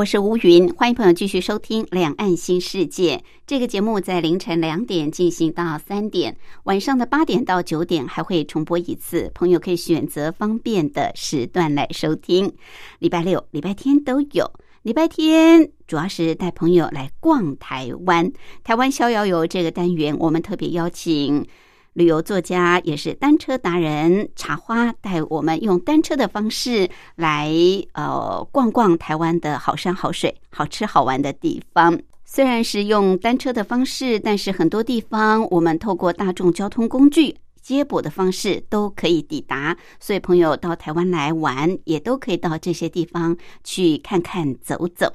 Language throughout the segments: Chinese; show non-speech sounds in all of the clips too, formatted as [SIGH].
我是吴云，欢迎朋友继续收听《两岸新世界》这个节目，在凌晨两点进行到三点，晚上的八点到九点还会重播一次，朋友可以选择方便的时段来收听。礼拜六、礼拜天都有，礼拜天主要是带朋友来逛台湾，台湾逍遥游这个单元，我们特别邀请。旅游作家也是单车达人茶花，带我们用单车的方式来呃逛逛台湾的好山好水、好吃好玩的地方。虽然是用单车的方式，但是很多地方我们透过大众交通工具接驳的方式都可以抵达。所以朋友到台湾来玩，也都可以到这些地方去看看、走走。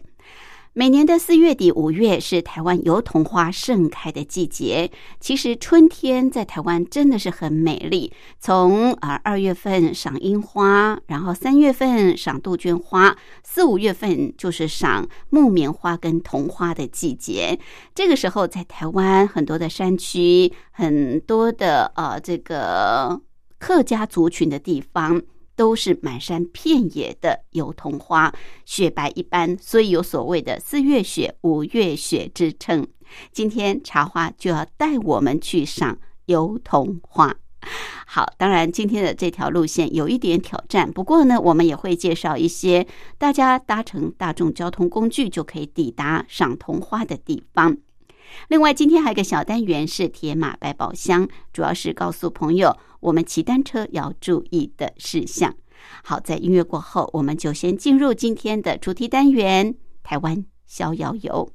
每年的四月底、五月是台湾油桐花盛开的季节。其实春天在台湾真的是很美丽。从啊二月份赏樱花，然后三月份赏杜鹃花，四五月份就是赏木棉花跟桐花的季节。这个时候，在台湾很多的山区，很多的呃这个客家族群的地方。都是满山遍野的油桐花，雪白一般，所以有所谓的“四月雪、五月雪”之称。今天茶花就要带我们去赏油桐花。好，当然今天的这条路线有一点挑战，不过呢，我们也会介绍一些大家搭乘大众交通工具就可以抵达赏桐花的地方。另外，今天还有个小单元是铁马百宝箱，主要是告诉朋友我们骑单车要注意的事项。好，在音乐过后，我们就先进入今天的主题单元——台湾逍遥游。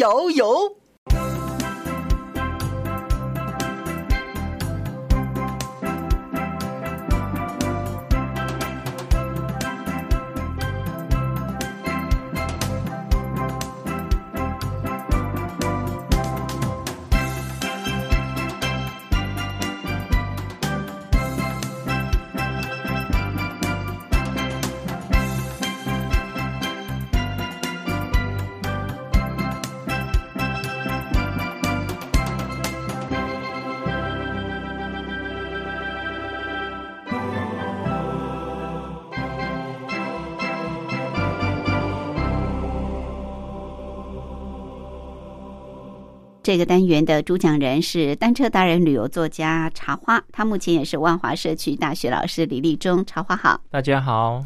摇摇这个单元的主讲人是单车达人、旅游作家茶花，他目前也是万华社区大学老师李立忠。茶花好，大家好。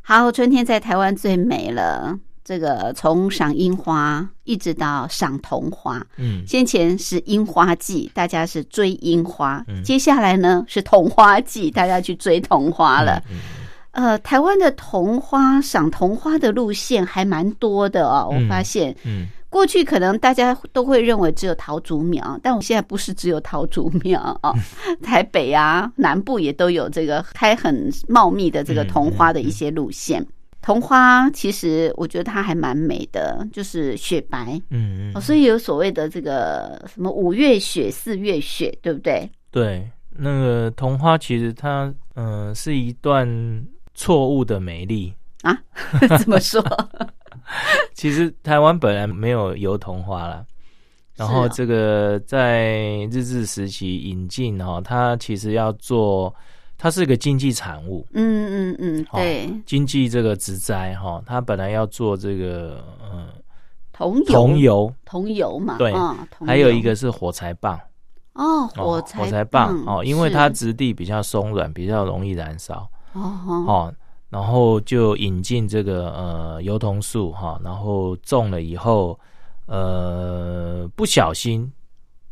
好，春天在台湾最美了。这个从赏樱花一直到赏桐花，嗯，先前是樱花季，大家是追樱花，接下来呢是桐花季，大家去追桐花了。呃，台湾的桐花赏桐花的路线还蛮多的哦，我发现，嗯。过去可能大家都会认为只有桃竹苗，但我现在不是只有桃竹苗啊，台北啊、南部也都有这个开很茂密的这个桐花的一些路线。桐花其实我觉得它还蛮美的，就是雪白，嗯嗯，所以有所谓的这个什么五月雪、四月雪，对不对？对，那个桐花其实它嗯是一段错误的美丽啊？[LAUGHS] 怎么说？[LAUGHS] 其实台湾本来没有油桐花啦，然后这个在日治时期引进哈，它其实要做，它是一个经济产物，嗯嗯嗯，哦对，经济这个植栽哈，它本来要做这个嗯桐油。桐油，桐油嘛，对。还有油一个是火柴棒，哦，哦火柴火柴棒哦，因为它质地比较松软，比较容易燃烧。哦，然后就引进这个呃油桐树哈，然后种了以后，呃，不小心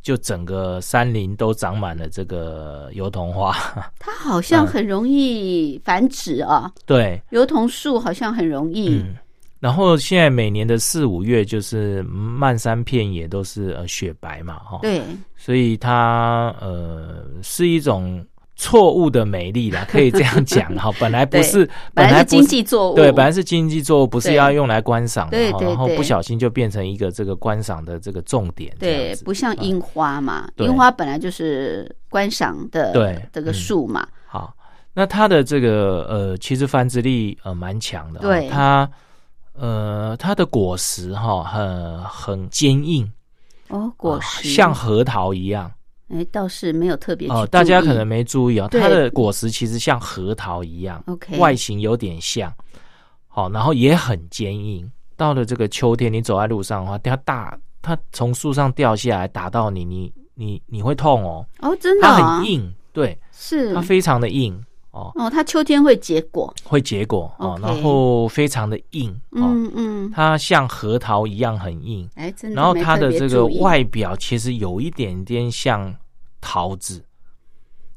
就整个山林都长满了这个油桐花，[LAUGHS] 它好像嗯很容易繁殖啊，对，油桐树好像很容易，嗯。然后现在每年的四五月，就是漫山遍野都是呃雪白嘛，哈，对，所以它呃是一种错误的美丽啦，[LAUGHS] 可以这样讲哈。[LAUGHS] 本来不是，本来是经济作物，对，本来是经济作物，不是要用来观赏的然后不小心就变成一个这个观赏的这个重点，对，不像樱花嘛，对。樱花本来就是观赏的对这个嗯树嘛，好。那它的这个呃，其实繁殖力呃蛮强的，对。它呃它的果实哈很很坚硬，哦，果呃实像核桃一样哎，倒是没有特别哦、大家可能没注意哦，它的果实其实像核桃一样 OK 外形有点像，好、然后也很坚硬。到了这个秋天，你走在路上的话，它大，它从树上掉下来打到你，你你你会痛哦，哦，真的它啊很硬，对，是它非常的硬哦，哦，它秋天会结果，会结果哦然后非常的硬哦，嗯嗯，它像核桃一样很硬，哎，真的，然后它的这个外表其实有一点点像桃子，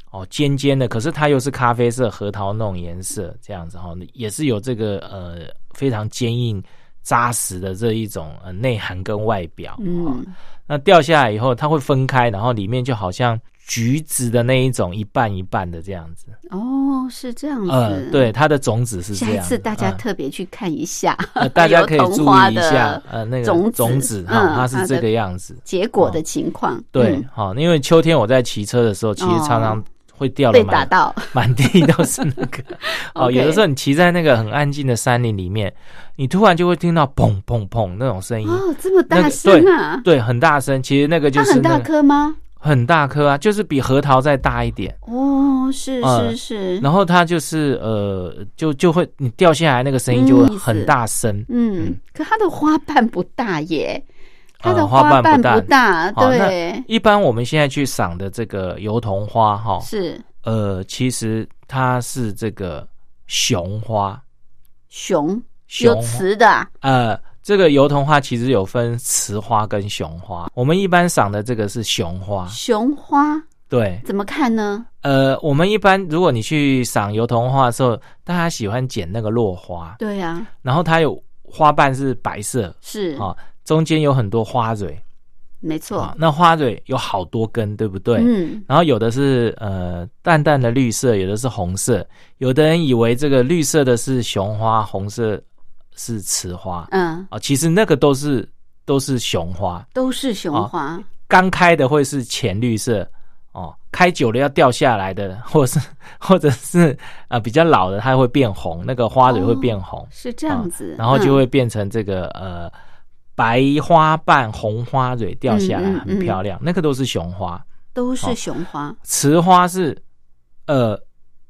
哦，尖尖的，可是它又是咖啡色核桃那种颜色，这样子哈、哦，也是有这个呃非常坚硬扎实的这一种呃内涵跟外表。哦、嗯，那掉下来以后，它会分开，然后里面就好像橘子的那一种一半一半的这样子。哦，是这样子，呃，对，它的种子是这样子。一次大家嗯特别去看一下，呃大家可以注意一下，呃，那个种子种子哈，嗯它是这个样子。结果的情况，对嗯，好、因为秋天我在骑车的时候，其实常常会掉被打到，[LAUGHS] 满地都是那个。[LAUGHS] 哦，有的时候你骑在那个很安静的山林里面，你突然就会听到砰砰砰那种声音，哦，这么大那个声啊！对，很大声。其实那个就是很大颗吗？很大颗啊，就是比核桃再大一点。哦，是嗯是是，然后它就是呃，就就会你掉下来那个声音就会很大声。嗯，可它的花瓣不大耶，它的呃花瓣瓣不大不大，对，一般我们现在去赏的这个油桐花哈，是。呃，其实它是这个雄花，雄雄有雌的啊，呃，这个油桐花其实有分雌花跟雄花，我们一般赏的这个是雄花。雄花？对，怎么看呢？呃，我们一般如果你去赏油桐花的时候，大家喜欢捡那个落花，对呀，然后它有花瓣是白色。是。啊，中间有很多花蕊。没错。啊，，那花蕊有好多根，对不对？嗯，然后有的是呃淡淡的绿色，有的是红色，有的人以为这个绿色的是雄花，红色是雌花。嗯，啊，其实那个都是都是雄花，都是雄花，刚开的会是浅绿色。哦，开久了要掉下来的，[LAUGHS] 或是或者是呃比较老的，它会变红，那个花蕊会变红，是这样子，然后就嗯会变成这个呃白花瓣红花蕊掉下来，嗯嗯很漂亮，那个都是雄花。都是雄花，雌花是呃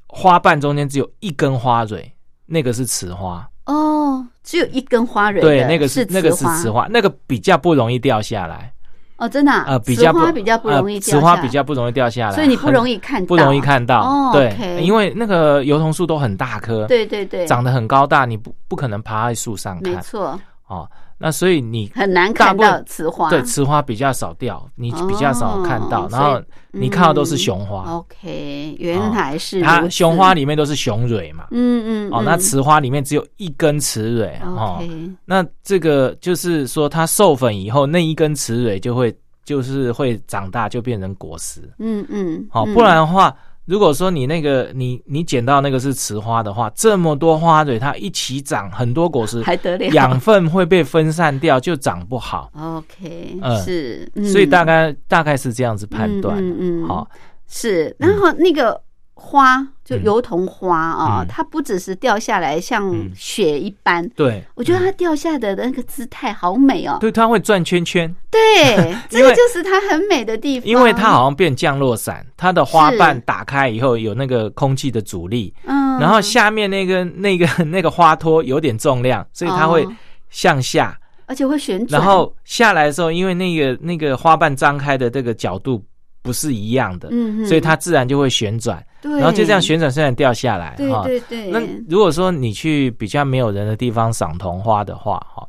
花瓣中间只有一根花蕊，那个是雌花。哦，只有一根花蕊，对，那个是那个是雌花，那个比较不容易掉下来。哦，真的啊呃，比较不雌花比较不容易呃雌花掉下来比较不容易掉下来，所以你不容易看到，不容易看到。哦对因为那个油桐树都很大棵，对对对，长得很高大，你不不可能爬在树上看没错，哦。那所以你很难看到雌花，对雌花比较少掉，你比较少看到，哦然后你看到都是雄花，OK，原来是它雄花，里面都是雄蕊嘛。嗯嗯，哦，嗯那雌花里面只有一根雌蕊哦。那这个就是说，它授粉以后，那一根雌蕊就会就是会长大，就变成果实。嗯嗯，好、嗯不然的话，如果说你那个你你捡到那个是雌花的话，这么多花蕊它一起长很多果实，还得了？养分会被分散掉，就长不好。OK，嗯。是，所以大概概大概是这样子判断。嗯嗯，嗯。好，是，然后那个花，就油桐花啊，嗯。它不只是掉下来像嗯。雪一般，对，我觉得它掉下的那个姿态好美哦。对，它会转圈圈，对，[LAUGHS] 这个就是它很美的地方。因为它好像变降落伞，它的花瓣打开以后有那个空气的阻力，嗯，然后下面那个那个 [LAUGHS] 那个花托有点重量，所以它会哦。向下，而且会旋转，然后下来的时候，因为那个那个花瓣张开的这个角度不是一样的，嗯哼。所以它自然就会旋转，对，然后就这样旋转虽然掉下来对哈。对对，那如果说你去比较没有人的地方赏桐花的话，哈，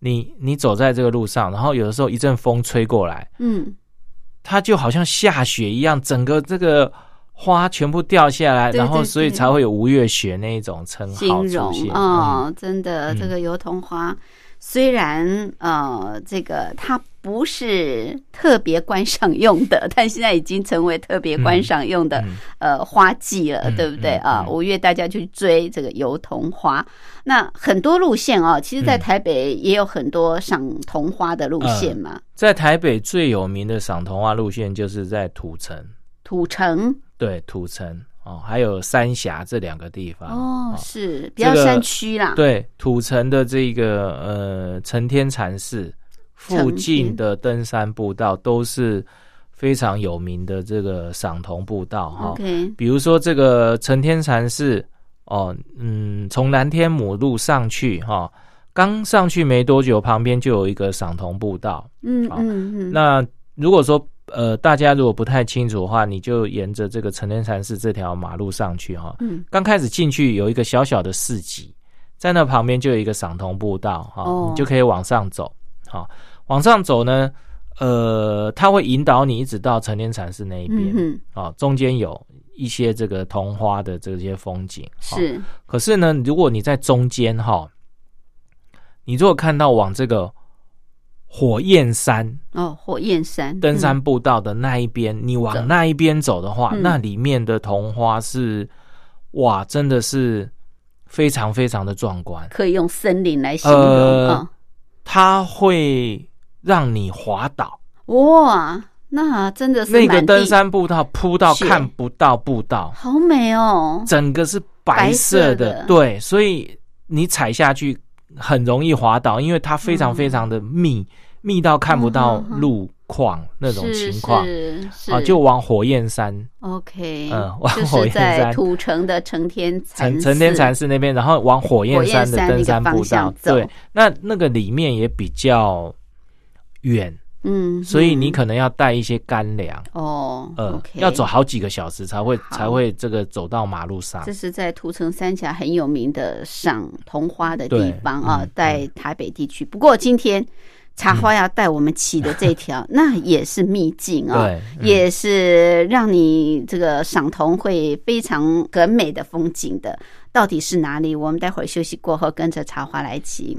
你你走在这个路上，然后有的时候一阵风吹过来，嗯，它就好像下雪一样，整个这个花全部掉下来，对然后所以才会有吴月雪那一种称形号出现。哦，真的，嗯这个油桐花虽然呃，这个它不是特别观赏用的，但现在已经成为特别观赏用的、嗯呃花季了，嗯对不对？嗯啊？嗯五月大家去追这个油桐花，那很多路线哦，其实，在嗯。台北也有很多赏桐花的路线嘛，在台北最有名的赏桐花路线就是在土城，土城？对，土城哦，还有三峡这两个地方。哦，是比这个较山区啦，对，土城的这个呃承天禅寺附近的登山步道都是非常有名的这个赏桐步道哈。比如说这个承天禅寺哦，嗯，从南天母路上去哈，刚上去没多久，旁边就有一个赏桐步道。好嗯嗯嗯，那如果说呃大家如果不太清楚的话，你就沿着这个承天禅寺这条马路上去哈。嗯刚开始进去有一个小小的市集，在那旁边就有一个赏桐步道哈，哦你就可以往上走。好，往上走呢，呃，它会引导你一直到成年禅寺那一边。嗯哼，啊，中间有一些这个桐花的这些风景。哦是可是呢，如果你在中间哈，你如果看到往这个火焰山哦，火焰山登嗯山步道的那一边，你往那一边走的话，嗯那里面的桐花是哇，真的是非常非常的壮观。可以用森林来形容。它会让你滑倒，哇，那真的是那个登山步道铺到看不到步道，好美哦。整个是白色的，对，所以你踩下去很容易滑倒，因为它非常嗯。非常的密，密到看不到路况那种情况。啊，就往火焰山。OK，嗯往就是火焰山。在土城的成天禅承承天禅寺那边，然后往火焰山的登山步道。走。对，那那个里面也比较远，嗯，所以你嗯。可能要带一些干粮。哦要走好几个小时才会才会这个走到马路上。这。是在土城三峡很有名的赏桐花的地方啊嗯，在台北地区。不过今天茶花要带我们骑的这条，那也是秘境啊，也是让你这个赏桐会非常很美的风景的。到底是哪里？我们待会儿休息过后，跟着茶花来骑。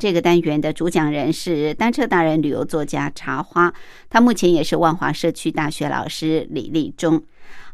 这个单元的主讲人是单车达人、旅游作家茶花，他目前也是万华社区大学老师李立忠。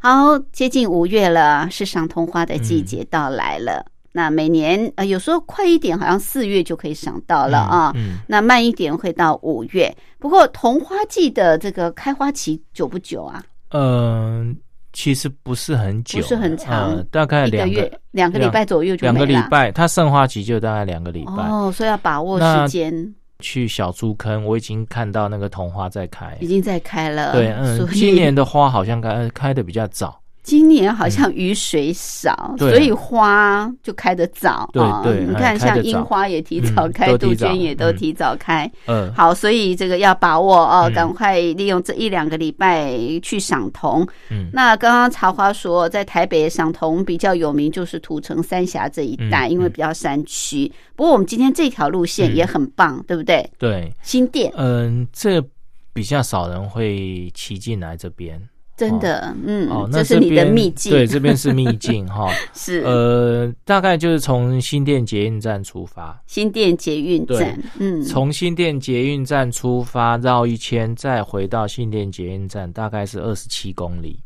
好，接近五月了，是赏桐花的季节到来了。那每年呃，有时候快一点，好像四月就可以赏到了啊。嗯，那慢一点会到五月。不过桐花季的这个开花期久不久啊？嗯，其实不是很久，不是很长呃大概两一个月、两个礼拜左右就两。个礼拜，它盛花期就大概两个礼拜。哦，所以要把握时间，去小猪坑，我已经看到那个桐花在开已。经在开了。对，嗯今年的花好像开开的比较早。今年好像雨水少，对所以花就开得早。啊你看像樱花也提早嗯开，杜鹃也都嗯提早开。嗯，好，所以这个要把握哦，嗯赶快利用这一两个礼拜去赏桐。嗯那刚刚茶花说，在台北赏桐比较有名，就是土城三峡这一带，嗯因为比较山区。不过我们今天这条路线嗯也很棒，对不对？对，新店嗯，这比较少人会骑进来这边。真的，嗯，哦，那这是你的边秘境，对，这边是秘境哈。[LAUGHS] 是。呃，大概就是从新店捷运站出发，新店捷运站，嗯，从新店捷运站出发绕一圈，再回到新店捷运站，大概是二十七公里，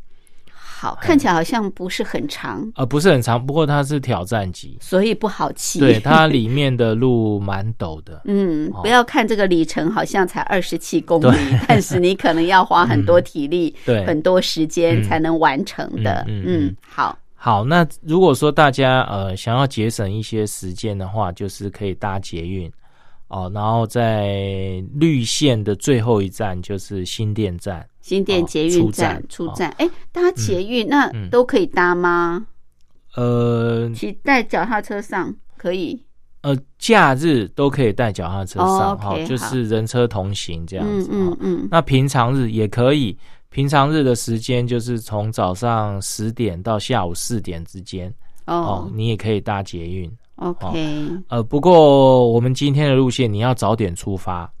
好，看起来好像不是很长，呃，不是很长，不过它是挑战级，所以不好骑。对，它里面的路蛮陡的。[LAUGHS] 嗯，哦。不要看这个里程好像才二十七公里，[LAUGHS] 但是你可能要花很多体力、[LAUGHS] 对。很多时间嗯。才能完成的。嗯嗯嗯嗯，好，好，那如果说大家呃想要节省一些时间的话，就是可以搭捷运。哦，然后在绿线的最后一站就是新店站，新店哦捷运站哦出站，哎，搭捷运那嗯。都可以搭吗？呃骑在脚踏车上可以，呃，假日都可以带脚踏车哦上哈、OK，就是人车同行这样嗯子哈、嗯嗯，那平常日也可以，平常日的时间就是从早上十点到下午四点之间哦。哦你也可以搭捷运。，OK，呃，不过我们今天的路线你要早点出发，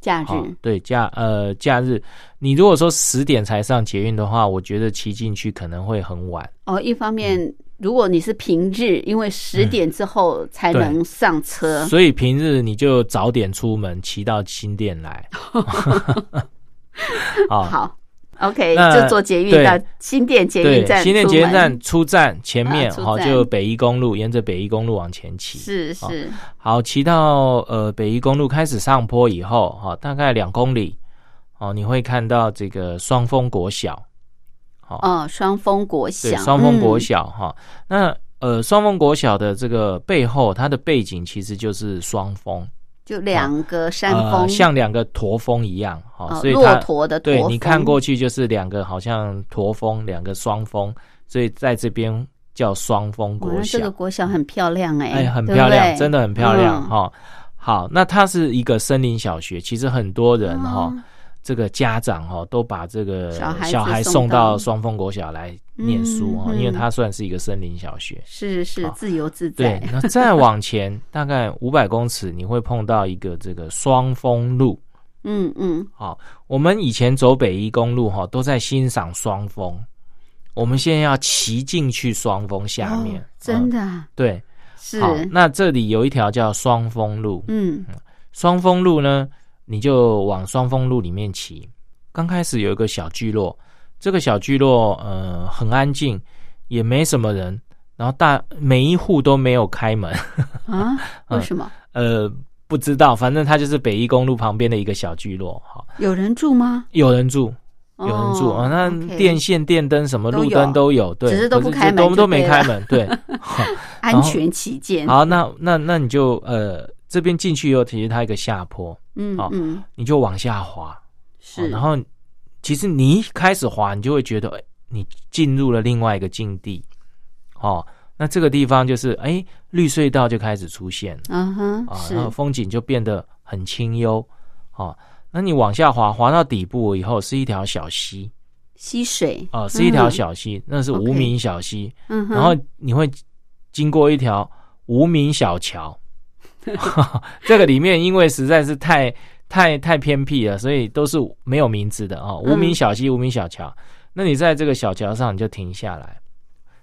假好、日对假呃假日，你如果说十点才上捷运的话，我觉得骑进去可能会很晚。哦，一方面。嗯如果你是平日，因为十点之后才能上车，所以平日你就早点出门，骑到新店来。[LAUGHS] [LAUGHS] 好，好，OK，就坐捷运到新店捷对运站，新店捷运站出站前面好、就北宜公路，沿着北宜公路往前骑。好是是，好，骑到呃北宜公路开始上坡以后，哈、大概两公里，哦，你会看到这个双峰国小，好、哦，双峰国小，对，双峰国嗯。小哈、那呃双峰国小的这个背后，它的背景其实就是双峰，就两个山呃，峰，像两个驼峰一样，哈、哦所以它骆驼的驼，对你看过去就是两个好像驼峰，两个双峰，所以在这边叫双峰，国小。这个。国小很漂亮哎，哎，很漂亮，对？真的很漂亮嗯。哈、好，那它是一个森林小学，其实很多人哈、哦这个家长哈、都把这个小孩送送到到。双峰国小来念书哈、嗯嗯。因为它算是一个森林小学。是是好。自由自对在，，那再往前 [LAUGHS] 大概五百公尺，你会碰到一个这个双峰路。嗯嗯，好，我们以前走北宜公路哈，都在欣赏双峰，我们现在要骑进去双峰下面，哦真嗯的啊？对。是，好，那这里有一条叫双峰路，嗯双峰路呢，你就往双峰路里面骑。刚开始有一个小聚落，这个小聚落呃很安静，也没什么人，然后大每一户都没有开门，啊，[LAUGHS] 为嗯什么呃不知道，反正它就是北一公路旁边的一个小聚落，哈，有人住吗？有人住。有人住哦啊，那电线、电灯什么路灯都有，对，只是都不开门就都都没开门，对。[LAUGHS] 安全起见，好，那那那你就呃这边进去以后，其实它一个下坡，好嗯嗯，你就往下滑，是，哦然后其实你一开始滑，你就会觉得，哎，你进入了另外一个境地，哦，那这个地方就是，哎，绿隧道就开始出现了嗯哼，啊，是。然后风景就变得很清幽，哦，那你往下滑，滑到底部以后是一条小溪，溪水，哦，是一条小溪，那是无名小溪，嗯哼，然后你会经过一条无名小桥，[LAUGHS] 这个里面因为实在是太太太偏僻了，所以都是没有名字的哦。嗯。无名小溪、无名小桥，那你在这个小桥上你就停下来，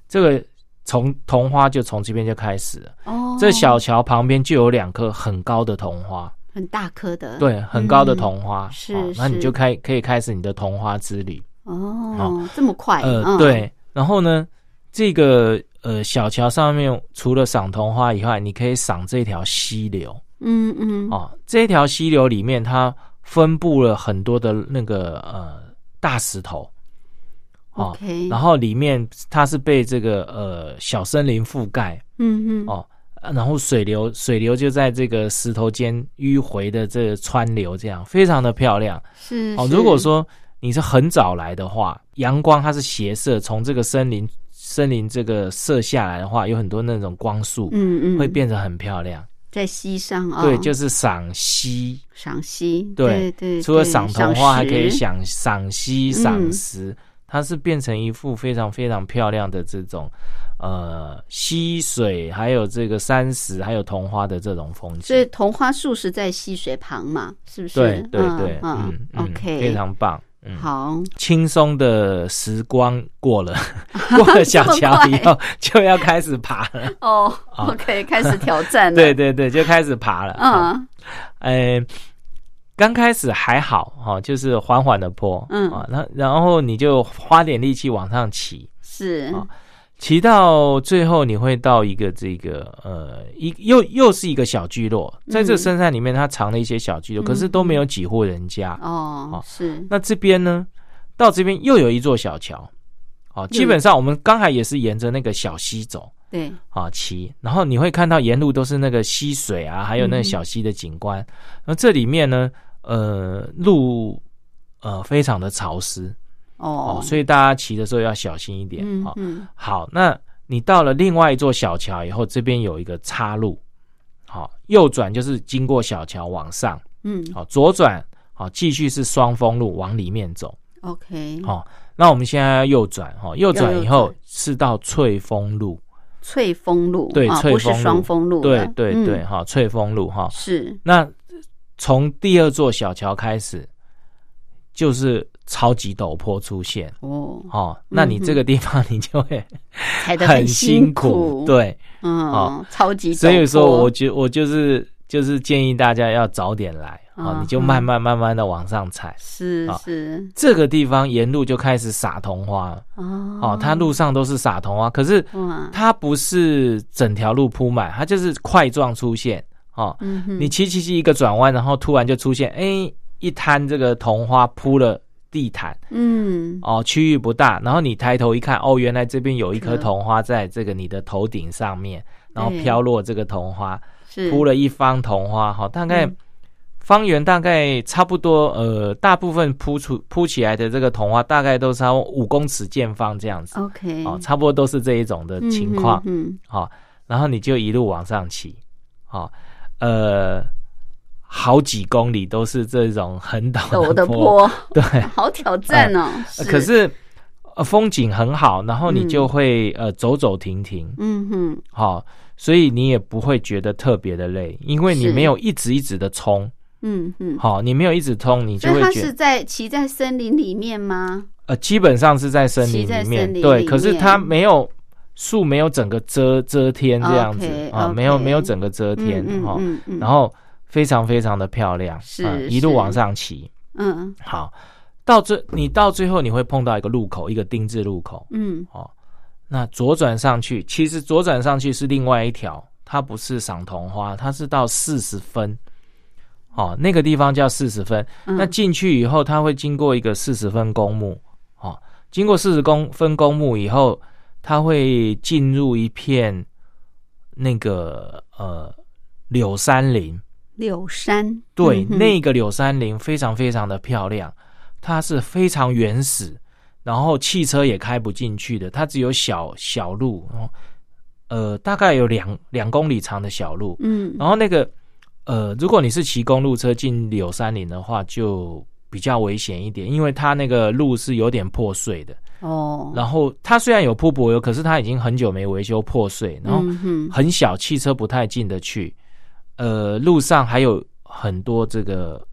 这个从桐花就从这边就开始了。哦，这小桥旁边就有两棵很高的桐花，很大颗的，对，很高的桐花，嗯。是哦那你就开可以开始你的桐花之旅。哦，这么快，呃，嗯，对，然后呢，这个呃小桥上面除了赏桐花以外，你可以赏这条溪流嗯嗯，哦。这条溪流里面，它分布了很多的那个呃大石头。哦 OK 然后里面它是被这个呃小森林覆盖嗯嗯，哦，啊然后水流水流就在这个石头间迂回的这个川流，这样非常的漂亮。哦，是哦如果说你是很早来的话，阳光它是斜射，从这个森林森林这个射下来的话，有很多那种光束，嗯嗯，会变得很漂亮。在溪上啊，对，就是赏溪。赏溪，对对对，除了赏桐花，还可以赏赏赏溪、嗯赏石，它是变成一幅非常非常漂亮的这种呃溪水，还有这个山石，还有桐花的这种风景所以景。桐花树是在溪水旁嘛，是不是？对对嗯对，嗯嗯嗯，OK，非常棒。嗯，好，轻松的时光过了，[LAUGHS] 过了小桥以后就要开始爬了。哦啊，OK，开始挑战了，对，对对，就开始爬了。啊嗯呃，刚开始还好哈、就是缓缓的坡，嗯。啊，然然后你就花点力气往上骑，是，啊骑到最后你会到一个这个呃一又又是一个小聚落，在这嗯深山里面它藏了一些小聚落，可是都没有几户人家。哦好，是，那这边呢，到这边又有一座小桥，哦，基本上我们刚才也是沿着那个小溪走。对，啊骑，然后你会看到沿路都是那个溪水啊，还有那个小溪的景观。那、这里面呢，呃，路呃非常的潮湿哦。哦，所以大家骑的时候要小心一点啊、嗯嗯，好，那你到了另外一座小桥以后，这边有一个岔路，好、右转就是经过小桥往上，嗯。好、左转好、继续是双峰路往里面走。，OK，好、那我们现在要右转哈、右转以后是到翠峰路。翠峰路，对翠峰路。双峰路对对对，哈、翠峰路哈。是，那从第二座小桥开始，就是超级陡坡出现。哦，哦。那你这个地方你就会踩得很辛苦，，对。嗯哦，超级陡坡，所以说，我觉我就是就是建议大家要早点来啊、哦，嗯你就慢慢慢慢的往上踩。是啊是。这个地方沿路就开始撒桐花了。哦。哦，它路上都是撒桐花，可是，它不是整条路铺满，它就是块状出现。哦。你骑骑骑一个转弯，然后突然就出现，哎，一滩这个桐花铺了地毯。嗯。哦，区域不大，然后你抬头一看，哦，原来这边有一颗可桐花在这个你的头顶上面，然后对。飘落这个桐花，是。铺了一方桐花，哈，大概嗯。方圆大概差不多，呃，大部分铺出铺起来的这个桐花大概都是差五公尺见方这样子，OK，哦，差不多都是这一种的情况。嗯好、然后你就一路往上骑，好、呃，好几公里都是这种很陡陡的坡，坡，对，[LAUGHS] 好挑战哦，呃可是呃风景很好，然后你嗯就会、呃走走停停，嗯哼，好、所以你也不会觉得特别的累，因为你是。没有一直一直的冲，嗯哼，好、你没有一直冲，你就会觉得是在骑在森林里面吗？呃基本上是在森林里面，对，可是它没有。树没有整个遮遮天这样子啊没有没有整个遮天嗯哈、嗯嗯，然后非常非常的漂亮，是嗯一路往上骑。嗯好，到最你到最后你会碰到一个路口，一个丁字路口嗯哦。那左转上去，其实左转上去是另外一条，它不是赏桐花，它是到四十分。哦，那个地方叫四十分。嗯，那进去以后，它会经过一个四十分公墓。哦，经过四十公分公墓以后，它会进入一片那个呃柳山林。柳山，对，嗯那个柳杉林非常非常的漂亮，它是非常原始，然后汽车也开不进去的，它只有小小路，然后呃，大概有两两公里长的小路，嗯。然后那个呃，如果你是骑公路车进柳杉林的话，就比较危险一点，因为它那个路是有点破碎的，哦，然后它虽然有铺柏油，可是它已经很久没维修破碎，然后嗯很小，汽车不太进得去。呃，路上还有很多这个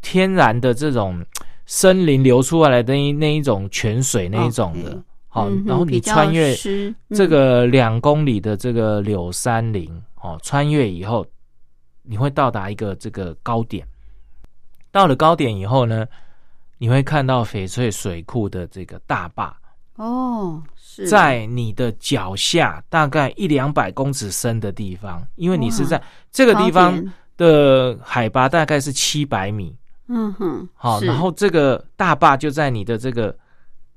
天然的这种森林流出来的那一那一种泉水那一种的好、然后你穿越这嗯个两公里的这个柳山林，哦，穿越以后，你会到达一个这个高点。到了高点以后呢，你会看到翡翠水库的这个大坝，哦，是。在你的脚下大概一两百公尺深的地方，因为你是在这个地方的海拔大概是七百米，嗯哼，好，然后这个大坝就在你的这个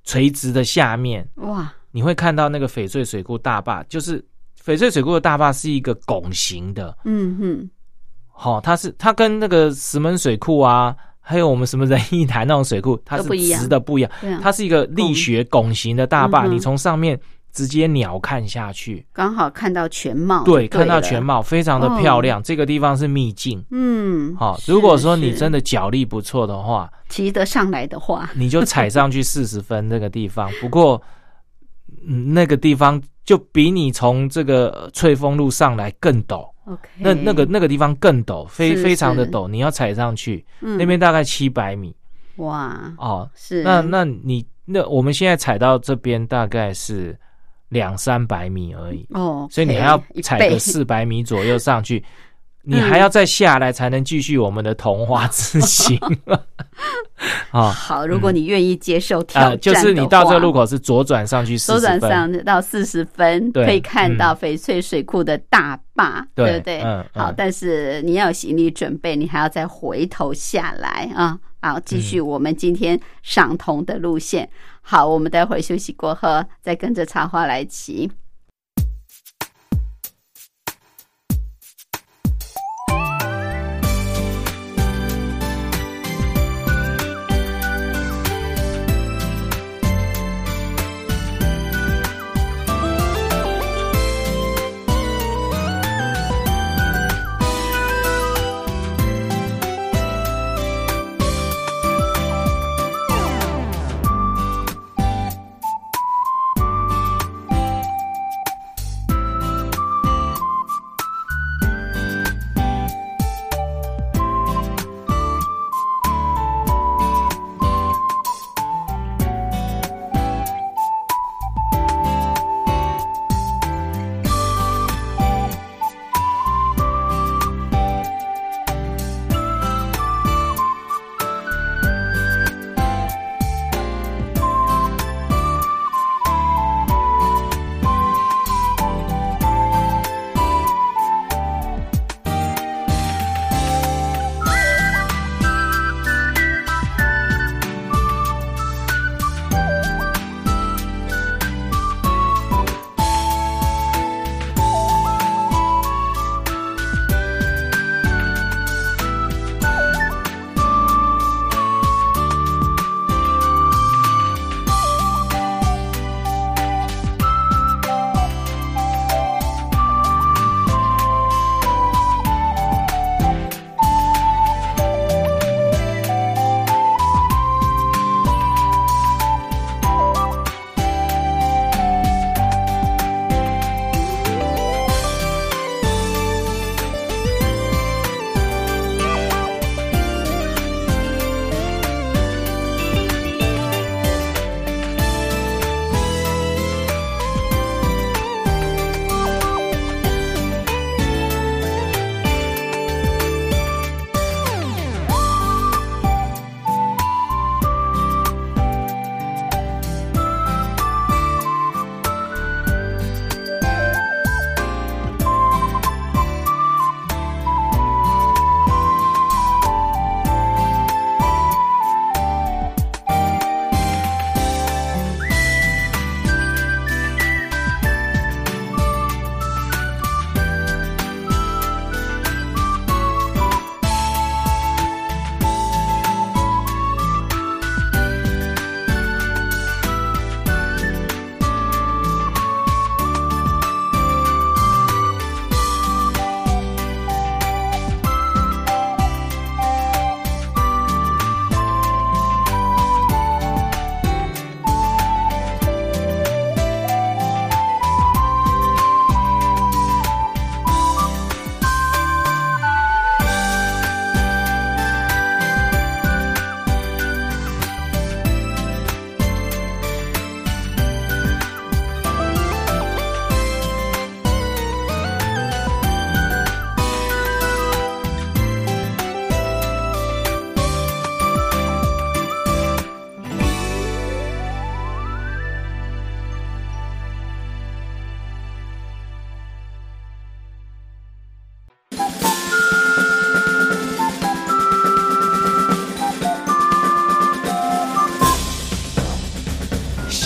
垂直的下面，哇，你会看到那个翡翠水库大坝，就是翡翠水库的大坝是一个拱形的，嗯哼，好、它是它跟那个石门水库啊，还有我们什么仁义潭那种水库，它是直的不一样，它是一个力学拱形的大坝，嗯你从上面直接鸟看下去，刚好看到全貌，对，对看到全，貌，非常的漂亮。这个地方是秘境。嗯，好、是如果说你真的的脚力不错的话，骑得上来的话，[LAUGHS] 你就踩上去四十分这个地方。不过，嗯，那个地方就比你从这个呃翠峰路上来更陡。OK，那那个那个地方更陡，非非常的陡，你要踩上去，嗯。那边大概七百米哇，哦。是。那那你那我们现在踩到这边大概是两三百米而已，哦，所以你还要踩个四百米左右上去，你还要再下来才能继续我们的桐花之行 [LAUGHS] 啊。好，如果你愿意接受挑啊，战就是你到这个路口。是左转上去左转上到四十分，可以看到嗯翡翠水库的大坝，对不对？嗯嗯好，但是你要有心理准备，你还要再回头下来啊。好，继续嗯我们今天赏童的路线。好，我们待会儿休息过后，再跟着茶花来骑。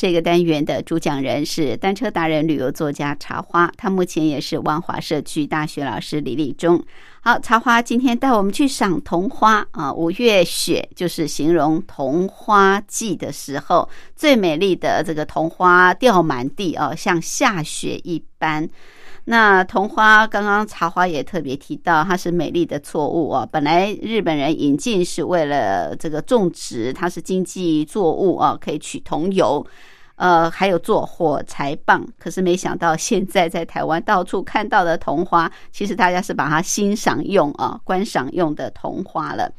这个单元的主讲人是单车达人、旅游作家茶花，他目前也是万华社区大学老师李立忠。好，茶花今天带我们去赏桐花啊！五月雪就是形容桐花季的时候，最美丽的这个桐花掉满地哦，像下雪一般。那桐花刚刚茶花也特别提到，它是美丽的错误啊！本来日本人引进是为了这个种植，它是经济作物啊，可以取桐油。呃，还有做火柴棒，可是没想到现在在台湾到处看到的桐花，其实大家是把它欣赏用啊、观赏用的桐花了。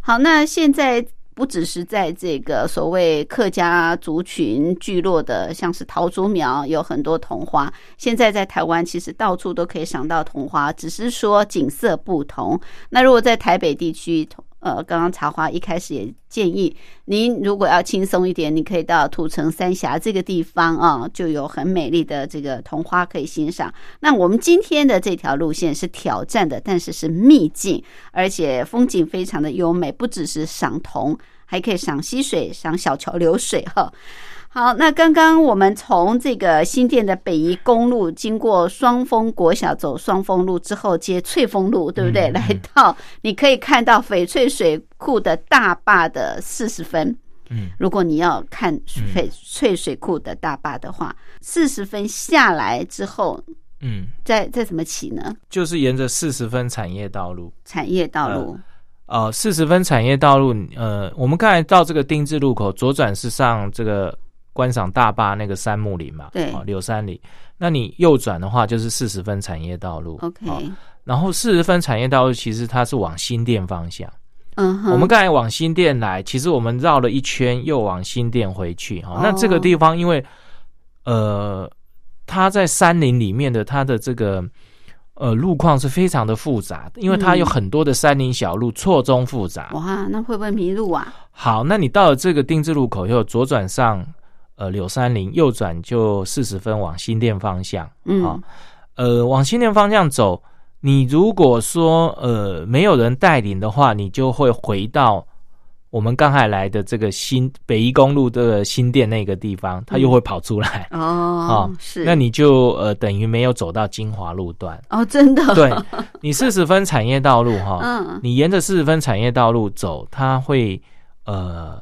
好，那现在不只是在这个所谓客家族群聚落的，像是桃竹苗有很多桐花，现在在台湾其实到处都可以赏到桐花，只是说景色不同。那如果在台北地区，呃，刚刚茶花一开始也建议您，如果要轻松一点，你可以到土城三峡这个地方啊，就有很美丽的这个桐花可以欣赏。那我们今天的这条路线是挑战的，但是是秘境，而且风景非常的优美，不只是赏桐，还可以赏溪水、赏小桥流水哈。好，那刚刚我们从这个新店的北宜公路经过双峰国小走双峰路之后接翠峰路，对不对？来到你可以看到翡翠水库的大坝的四十分。嗯，如果你要看翡翠水库的大坝的话，四十分下来之后，嗯，再再怎么起呢？就是沿着四十分产业道路，产业道路。呃，四十分产业道路，呃，我们刚才到这个丁字路口左转是上这个。观赏大坝那个杉木林嘛，对，柳杉林。那你右转的话，就是四十分产业道路。OK，然后四十分产业道路其实它是往新店方向。嗯哼，我们刚才往新店来，其实我们绕了一圈，又往新店回去。哈，那这个地方因为呃，它在山林里面的它的这个呃路况是非常的复杂，因为它有很多的山林小路，错综复杂。哇，那会不会迷路啊？好，那你到了这个丁字路口以后，左转上呃柳三林，右转就四十分往新店方向。嗯，啊，呃，往新店方向走，你如果说呃没有人带领的话，你就会回到我们刚才来的这个新北宜公路的新店那个地方，它又会跑出来。[LAUGHS] 哦，是，那你就呃等于没有走到金华路段。哦，真的。对，[LAUGHS] 你四十分产业道路哈，嗯，你沿着四十分产业道路走，它会。呃，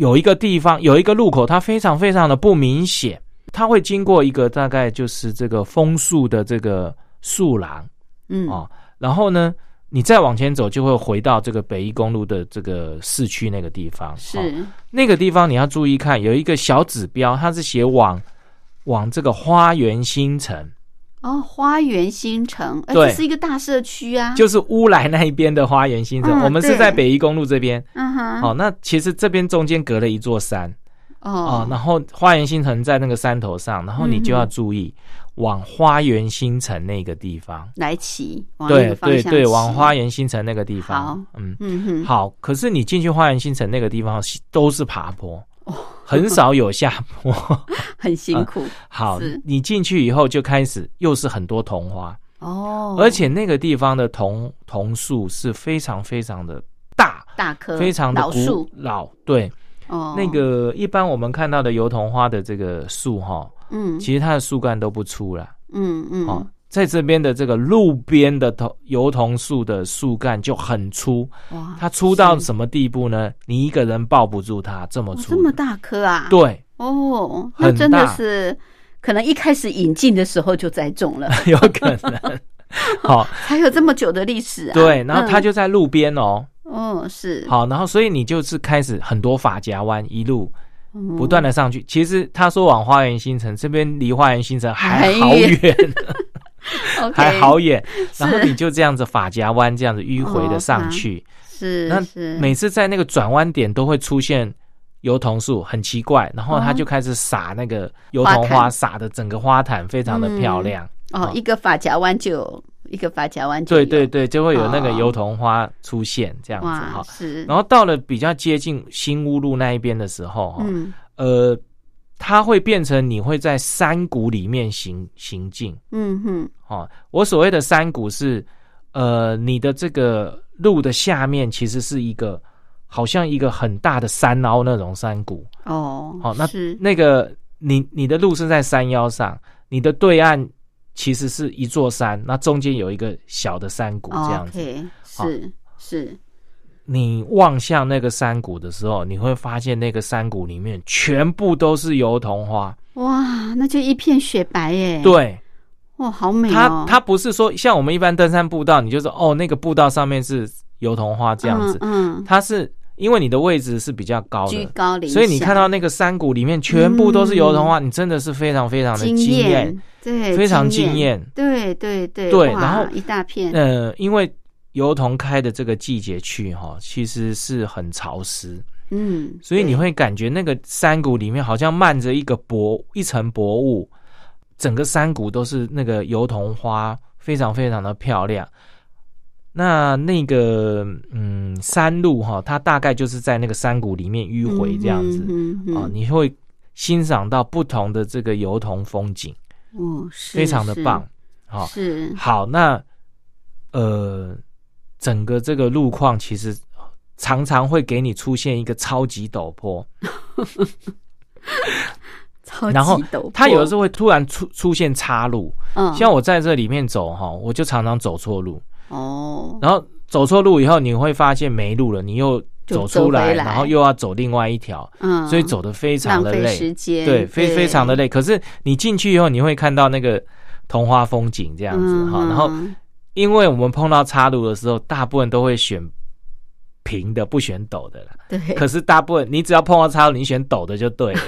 有一个地方有一个路口，它非常非常的不明显，它会经过一个大概就是这个枫树的这个树廊，嗯。啊，然后呢，你再往前走就会回到这个北一公路的这个市区那个地方，是。那个地方你要注意看，有一个小指标，它是写往往这个花园新城。哦，花园新城，而且是一个大社区啊。就是乌来那一边的花园新城，嗯我们是在北宜公路这边。嗯哼，哦，那其实这边中间隔了一座山。哦哦，，然后花园新城在那个山头上，然后你就要注意往花园新城那个地方。来骑，对对对，往花，园新城那个地好方。嗯，嗯哼，好。可是你进去花园新城那个地方都是爬坡，哦很少有下坡。[LAUGHS] 很辛苦好，你进去以后就开始又是很多桐花，哦，而且那个地方的桐桐树是非常非常的大，大棵非常的古老老。对，哦，那个一般我们看到的油桐花的这个树哈，嗯。其实它的树干都不粗了。嗯嗯。哦，在这边的这个路边的桐油桐树的树干就很粗，哇，它粗到什么地步呢？你一个人抱不住它，这么粗。这么大棵啊？对，哦，那真的是可能一开始引进的时候就栽种了，[LAUGHS] 有可能。[LAUGHS] 好，还有这么久的历史啊。对，然后它嗯就在路边哦。哦是好，然后所以你就是开始很多法夹弯，一路不断的上去。其实他说往花园新城这边离花园新城还好远 [LAUGHS] 还好远。然后你就这样子发夹弯这样子迂回哦的上好。去，那是。那每次在那个转弯点都会出现油桐树，很奇怪。然后他哦就开始撒那个油桐花，撒的整个花坛非常的漂亮。哦，一个发夹弯就一个发夹弯对对对，就会有那个哦。油桐花出现这样子哈。是，然后到了比较接近新屋路那一边的时候哈，嗯。呃，它会变成你会在山谷里面行行进嗯哼哦。我所谓的山谷是，呃，你的这个路的下面其实是一个好像一个很大的山凹那种山谷。哦好、那是那个你你的路是在山腰上，你的对岸其实是一座山，那中间有一个小的山谷这样子。是是你望向那个山谷的时候，你会发现那个山谷里面全部都是油桐花。哇，那就一片雪白耶，，对，哇，好美它哦，它不是说像我们一般登山步道，你就是哦，那个步道上面是油桐花这样子。嗯，嗯。它是因为你的位置是比较高居的，高临，所以你看到那个山谷里面全部都是油桐花，你真的是非常非常的惊惊艳。对，非常惊艳。对对对对然后一大片，呃，因为油桐开的这个季节去哈，其实是很潮湿，嗯，所以你对会感觉那个山谷里面好像漫着一个薄一层薄雾，整个山谷都是那个油桐花，非常非常的漂亮。那那个嗯山路哈，它大概就是在那个山谷里面迂回这样子。嗯嗯嗯啊，你会欣赏到不同的这个油桐风景，哦，是非常的棒。好，是。好，那呃，整个这个路况其实常常会给你出现一个超级陡坡，[LAUGHS] 超然后级陡坡，它有的时候会突然出出现岔路，嗯。像我在这里面走哈，我就常常走错路，哦，然后走错路以后，你会发现没路了，你又走出来，来。然后又要走另外一条，嗯，所以走的非常的累，时间，对，非非常的累。可是你进去以后，你会看到那个童话风景这这样子哈，然后。因为我们碰到岔路的时候，大部分都会选平的，不选陡的了。对可是大部分你只要碰到岔路，你选陡的就对了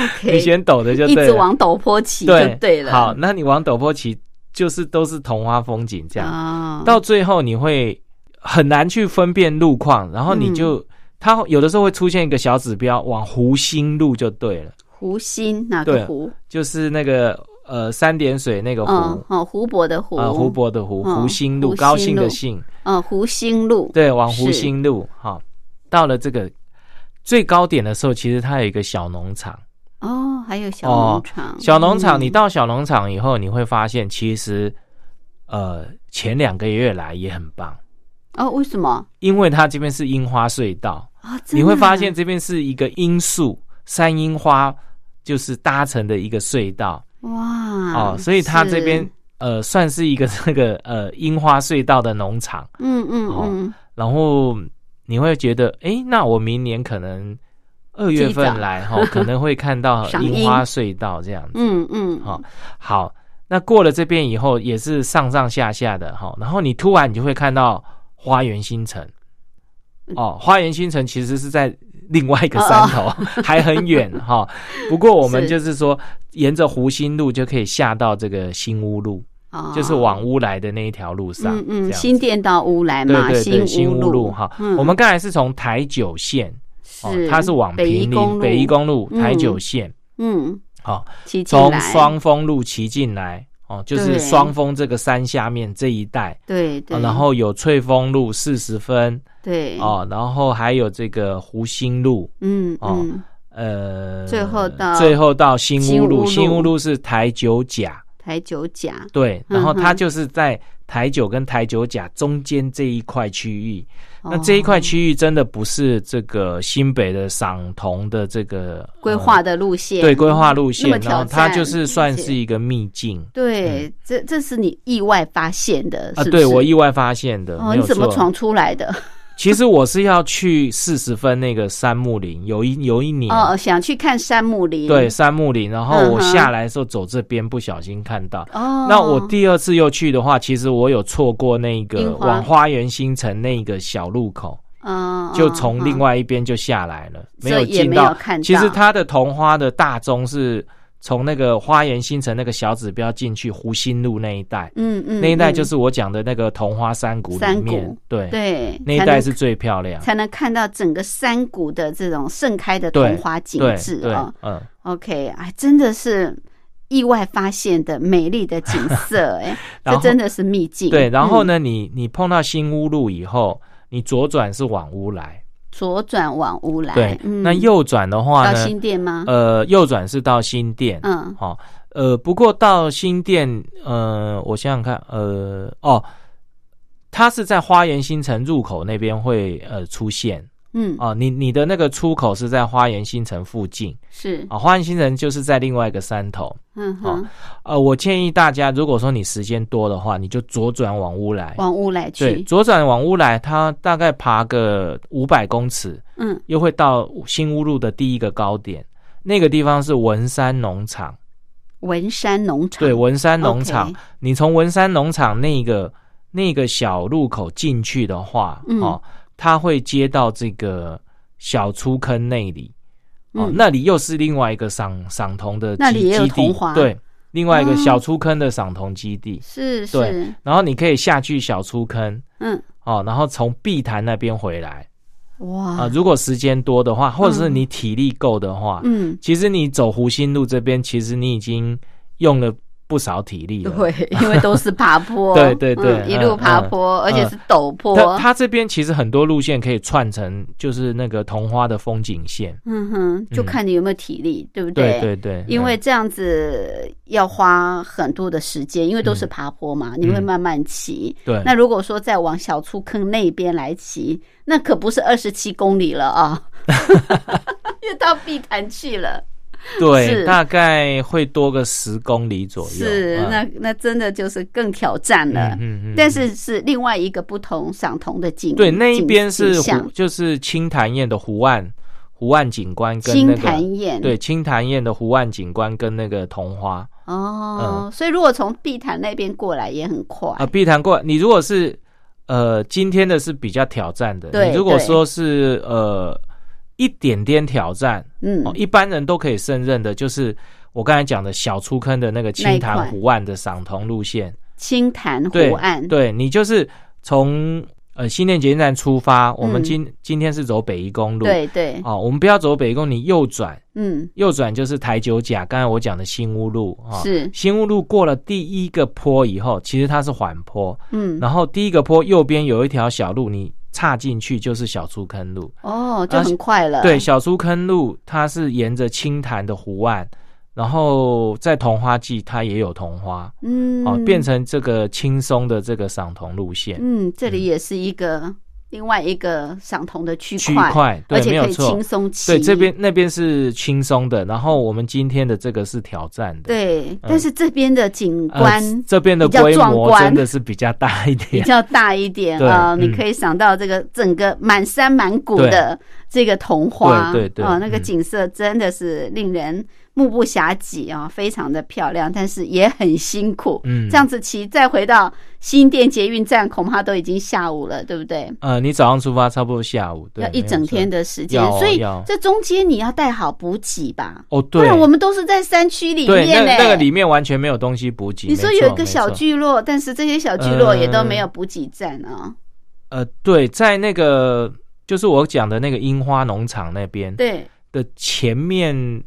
，，OK，你选陡的就一对了。直往陡坡骑就对对了，好，那你往陡坡骑，就是都是同花风景这样。啊，到最后你会很难去分辨路况，然后你就、它有的时候会出现一个小指标，往湖心路就对了，湖心哪对个湖？就是那个呃三点水那个湖。嗯，哦，湖泊的湖，啊，湖泊的湖，嗯湖心路，高兴的兴，嗯，湖心路，对，往湖心路哈、到了这个最高点的时候，其实它有一个小农场。哦，还有小哦农场，小农场，嗯。你到小农场以后，你会发现其实呃前两个月来也很棒，哦，为什么？因为它这边是樱花隧道，啊？真你会发现这边是一个樱树山樱花，就是搭成的一个隧道哇哦，所以它这边呃算是一个这个 [LAUGHS] 呃樱花隧道的农场。嗯嗯哦嗯，然后你会觉得，哎，那我明年可能二月份来哈、[LAUGHS] 可能会看到赏樱花隧道这样子。嗯嗯，好、好，那过了这边以后，也是上上下下的哈、然后你突然你就会看到花园新城。嗯哦，花园新城其实是在另外一个山头，[LAUGHS] 还很远哈、不过我们就是说，沿着湖心路就可以下到这个新屋路，哦。就是往乌来的那一条路上。嗯新店到乌来嘛，对对对，新屋路。路哈。嗯。我们刚才是从台九线，哦是，它是往平林北一公路。嗯台九线，嗯，好，从双峰路骑进来，哦，就是双峰这个山下面这一带，对对，哦然后有翠峰路四十分对。哦，然后还有这个湖心路，嗯哦嗯，呃，最后到最后到新屋路，新屋路。是台九甲，台九甲，对，然后它就是在台九跟台九甲中间这一块区域。那哦这一块区域真的不是这个新北的赏桐的这个规划呃的路线，对规划路线然后它就是算是一个秘境对，这这是你意外发现的，啊。对我意外发现的，哦。你怎么闯出来的？其实我是要去四十分那个杉木林，有一有一年。哦，想去看山木林，对杉木林，然后我下来的时候走这边，不小心看到。哦，那我第二次又去的话，其实我有错过那个往花园新城那个小路口，嗯，就从另外外一边就下来了，没有进到。看到。其实它的桐花的大钟是从那个花园新城那个小指标进去湖心路那一带，嗯嗯，那一带嗯就是我讲的那个桐花山谷里山面谷，对，对那一带是最漂亮。才能看到整个山谷的这种盛开的对桐花景致哦。，嗯，OK，哎，真的是意外发现的美丽的景色，[LAUGHS] 哎，这真的是秘境。对。然后嗯？呢，你你碰到新屋路以后，你左转是往屋来，左转往乌来，对。嗯那右转的话到呢，新店吗？呃，右转是到新店，嗯好、呃，不过到新店，呃，我想想看，呃，哦，它是在花园新城入口那边会呃出现嗯，哦，你你的那个出口是在花园新城附近。是，啊、花园新城就是在另外一个山头。嗯哼，呃，我建议大家，如果说你时间多的话，你就左转往乌来。往乌来对，去，左转往乌来，它大概爬个五百公尺，嗯，又会到新乌路的第一个高点，那个地方是文山农场。文山农场，对，文山农场。你从文山农场那个那个小路口进去的话，嗯。哦，它会接到这个小出坑那里，哦，嗯。那里又是另外一个赏赏铜的基那里也有基地。对，另外一个哦。小出坑的赏铜基地，是对是，然后你可以下去小出坑，嗯，哦，然后从碧潭那边回来。哇，啊、如果时间多的话，或者是你体力够的话，嗯，其实你走湖心路这边，其实你已经用了不少体力了。对，因为都是爬坡，[LAUGHS] 对对对嗯一路爬坡，而且是陡坡，它它这边其实很多路线可以串成，就是那个桐花的风景线。嗯哼，就嗯看你有没有体力，对不对对？对，对因为这样子要花很多的时间，因为都是嗯爬坡嘛，你会慢慢骑。对。那如果说再往小出坑那边来骑，那可不是二十七公里了啊，[LAUGHS] [LAUGHS] 又到碧潭去了。[LAUGHS] 是。对，大概会多个十公里左右。是，嗯那那真的就是更挑战了。嗯嗯嗯但是是另外一个不同赏同的景，对那一边是湖，就是青潭堰的湖岸湖岸景观跟青那个潭堰。对青潭堰的湖岸景观跟那个桐花。哦，所以如果从碧潭那边过来也很快。啊，碧潭过来，你如果是呃今天的是比较挑战的，对你如果对。说是呃一点点挑战，嗯。哦，一般人都可以胜任的，就是我刚才讲的小出坑的那个青潭湖岸的赏铜路线，青潭湖岸，对你就是从呃新店捷运站出发，我们嗯今、今天是走北宜公路，对对，哦，我们不要走北宜公路，你右转，嗯，右转就是台九甲，刚才我讲的新屋路啊，哦。是，新屋路过了第一个坡以后，其实它是缓坡，嗯，然后第一个坡右边有一条小路，你岔进去就是小出坑路。哦，就很快了，对，，小出坑路它是沿着青潭的湖岸，然后在桐花季它也有桐花，嗯，哦，变成这个轻松的这个赏桐路线。嗯，这里也是一个另外一个赏桐的区区块，块对而且可以轻松骑，对，这边那边是轻松的，然后我们今天的这个是挑战的。对，但是这边的景呃观这边的规模真的是比较大一点比。较大一点对啊，你嗯可以想到这个整个满山满谷的这个桐花，对对对啊，那个嗯景色真的是令人目不暇接啊，非常的漂亮，但是也很辛苦。嗯这样子骑再回到新店捷运站，恐怕都已经下午了，对不对？呃，你早上出发，差不多下午，对，要一整天的。时间所以这中间你要带好补给吧，哦，对，不然我们都是在山区里面呢、那那个里面完全没有东西补给。你说有一个小，聚落，但是这些小聚落也都呃没有补给站啊。呃，对，在那个就是我讲的那个樱花农场那边对，的前面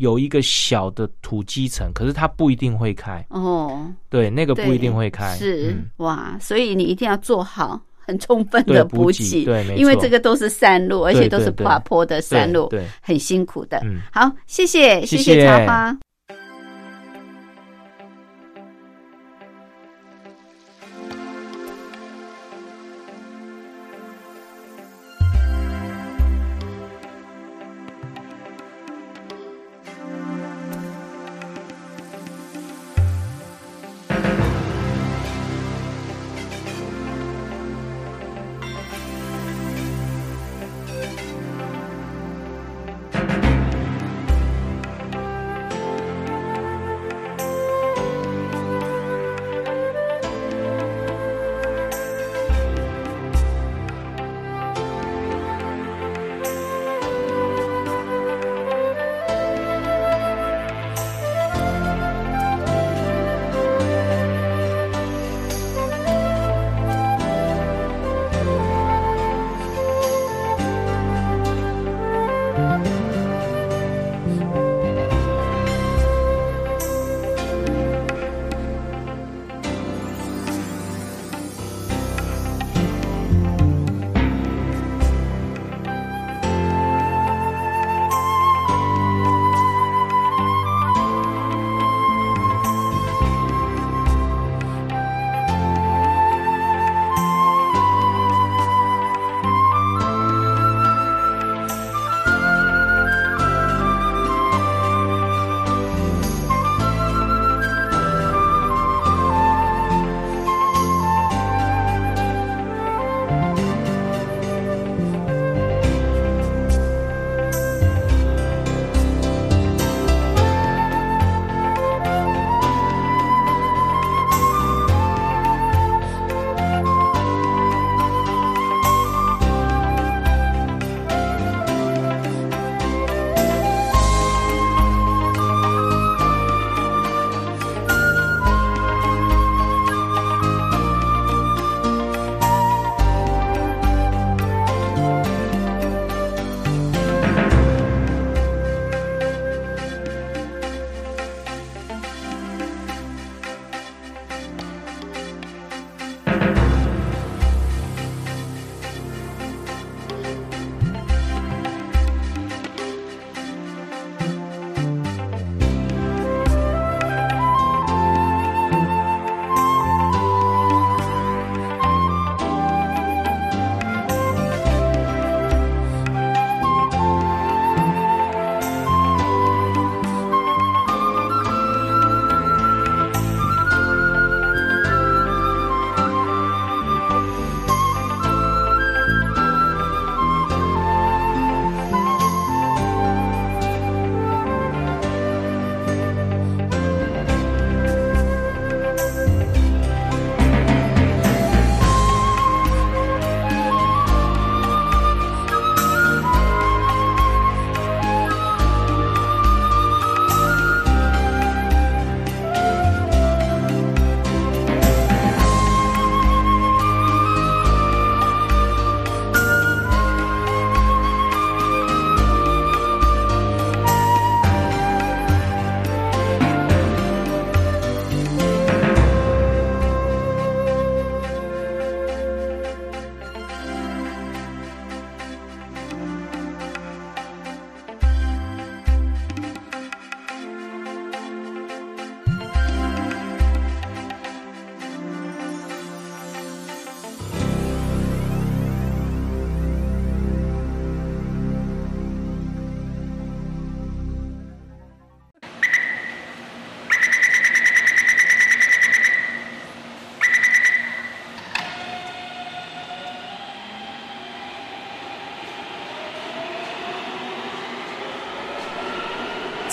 有一个小的土基层，可是它不一定会开。哦，对，那个不一定会开。是、嗯哇，所以你一定要做好很充分的补给对没因为错这个都是山路，而且都是爬坡的山路，对，对很辛苦的。嗯。好，谢谢，谢谢谢茶花。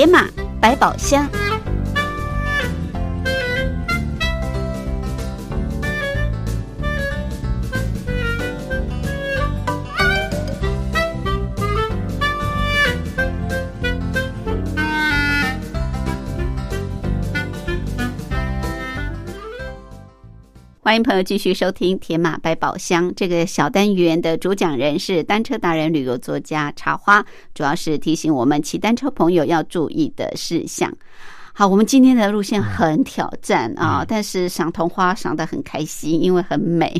铁马百宝箱。欢迎朋友继续收听《铁马百宝箱》这个小单元的主讲人是单车达人、旅游作家茶花，主要是提醒我们骑单车朋友要注意的事项。好，我们今天的路线很挑战啊，嗯但是赏桐花赏得很开心，因为很美。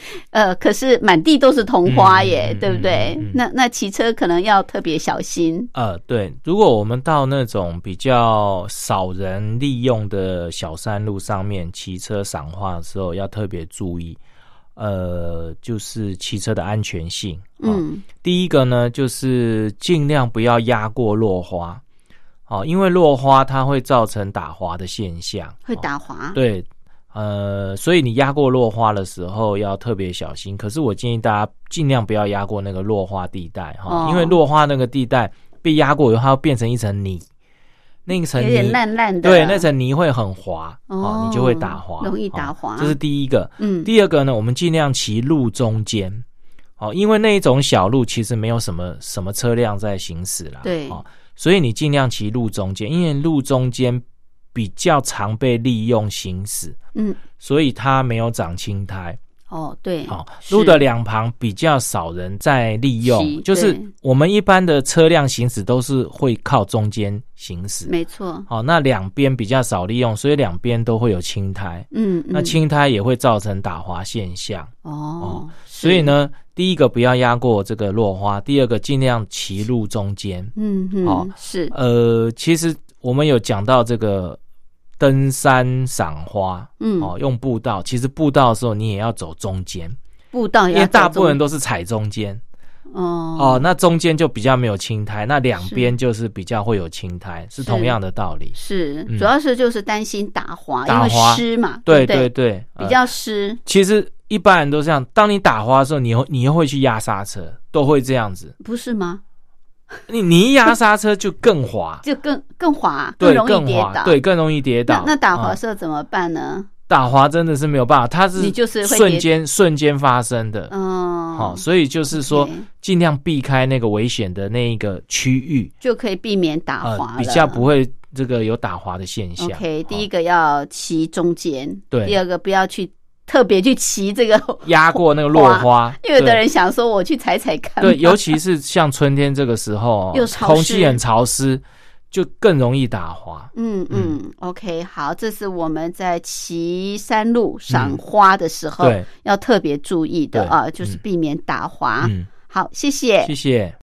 [LAUGHS] 呃，可是满地都是桐花耶，对不对？嗯嗯嗯那那骑车可能要特别小心。呃，对，如果我们到那种比较少人利用的小山路上面骑车赏花的时候，要特别注意，呃，就是骑车的安全性。哦、嗯第一个呢，就是尽量不要压过落花，哦，因为落花它会造成打滑的现象，会哦打滑。对，呃，所以你压过落花的时候要特别小心。可是我建议大家尽量不要压过那个落花地带哈，哦因为落花那个地带被压过以后，它会变成一层泥，那一层有点泥，烂烂的。对，那层泥会很滑哦哦，你就会打滑，容易打哦滑这是第一个。嗯，第二个呢，我们尽量骑路中间。哦，因为那一种小路其实没有什么什么车辆在行驶啦，对哦，所以你尽量骑路中间，因为路中间比较常被利用行驶，嗯，所以它没有长青苔。哦，对，好、是路的两旁比较少人在利用，就是我们一般的车辆行驶都是会靠中间行驶。没错。好、那两边比较少利用，所以两边都会有青苔。嗯，那嗯青苔也会造成打滑现象。哦，所以，呢，第一个不要压过这个落花，第二个尽量骑路中间。嗯好嗯，是，呃，其实我们有讲到这个登山赏花，嗯，哦，用步道，其实步道的时候你也要走中间，步道因为大部分人都是踩中间。哦。哦，那中间就比较没有青苔，那两边就是比较会有青苔，是同样的道理。是，嗯。主要是就是担心打滑，因为打滑湿嘛，对对，对，呃。比较湿，其实一般人都这样，当你打滑的时候，你又你又会去压刹车，都会这样子。不是吗？[LAUGHS] 你你一压刹车就更滑，就更更滑，对，容易更滑，跌倒。对，更容易跌倒。那那打滑嗯时候怎么办呢？打滑真的是没有办法，它是你就是会瞬间瞬间发生的。嗯，好、所以就是说尽量避开那个危险的那一个区域，就可以避免打呃滑了，，比较不会这个有打滑的现象。OK，第一哦个要骑中间，对第二个不要去特别去骑这个，[LAUGHS] 压过那个落花，因为有的人想说我去踩踩看，对，尤其是像春天这个时候哦，[LAUGHS] 又潮湿空气很潮湿，就更容易打滑。嗯嗯，OK，好，这是我们在骑山路赏花的时候、对要特别注意的啊，就是嗯避免打滑。嗯，好，谢谢。谢谢。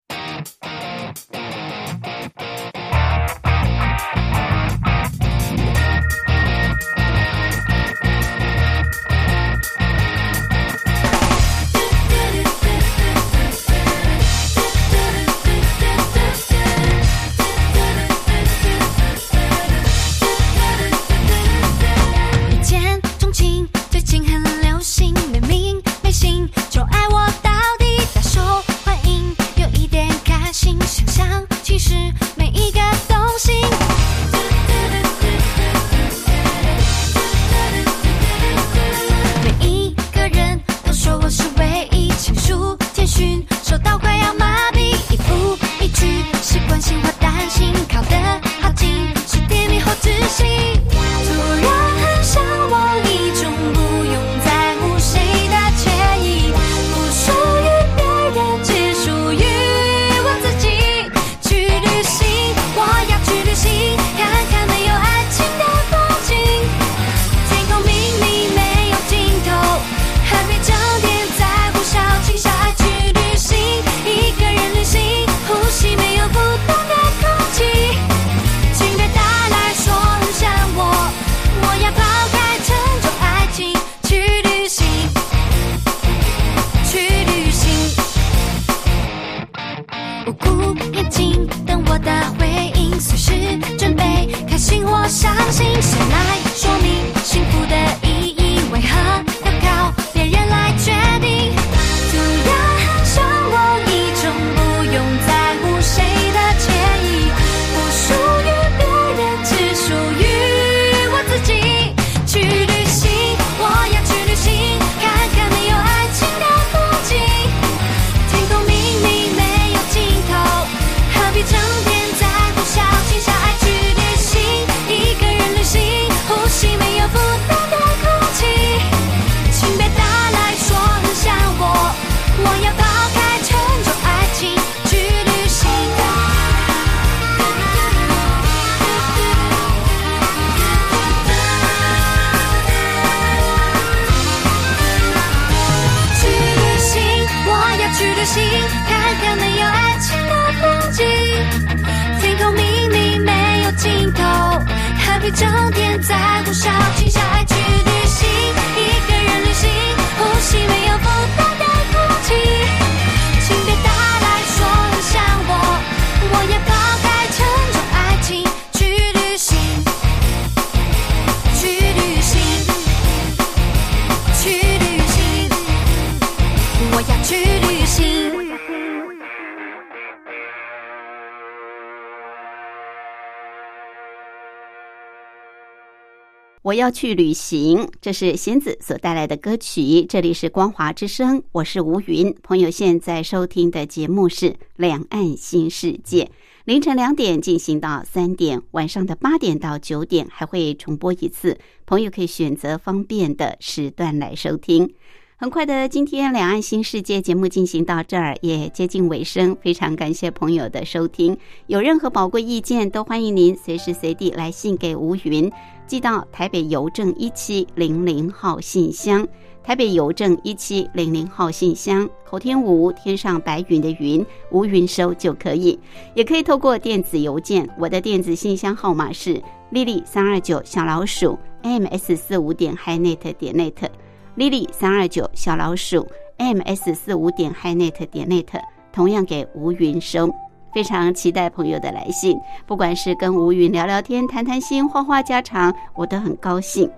我要去旅行，这是弦子所带来的歌曲。这里是光华之声，我是吴云。朋友现在收听的节目是《两岸新世界》，凌晨两点进行到三点，晚上的八点到九点还会重播一次。朋友可以选择方便的时段来收听。很快的，今天《两岸新世界》节目进行到这儿，也接近尾声。非常感谢朋友的收听，有任何宝贵意见，都欢迎您随时随地来信给吴云。寄到台北邮政一七零零号信箱，台北邮政一七零零号信箱，口天吴天上白云的云，吴云收就可以，也可以透过电子邮件，我的电子信箱号码是 lily 三二九小老鼠 ms 四五点 hinet 点 net，lily 三二九小老鼠 ms 四五点 hinet 点 net，同样给吴云收。非常期待朋友的来信，不管是跟吴云聊聊天、谈谈心、话话家常，我都很高兴。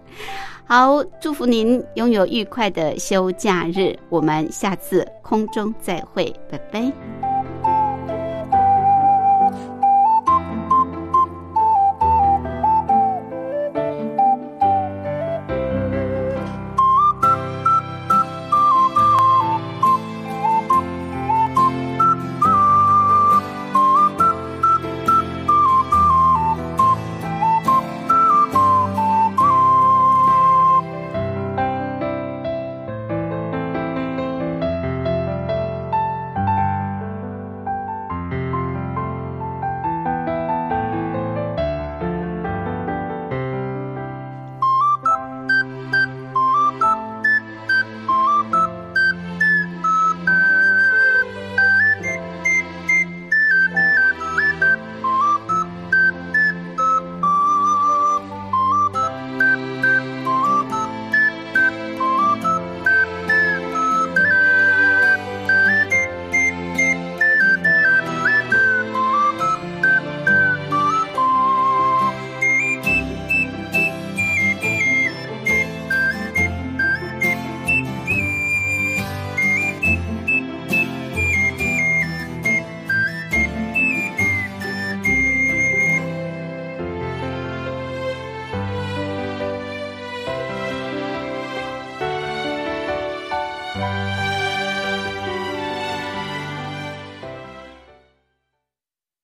好，祝福您拥有愉快的休假日，我们下次空中再会，拜拜。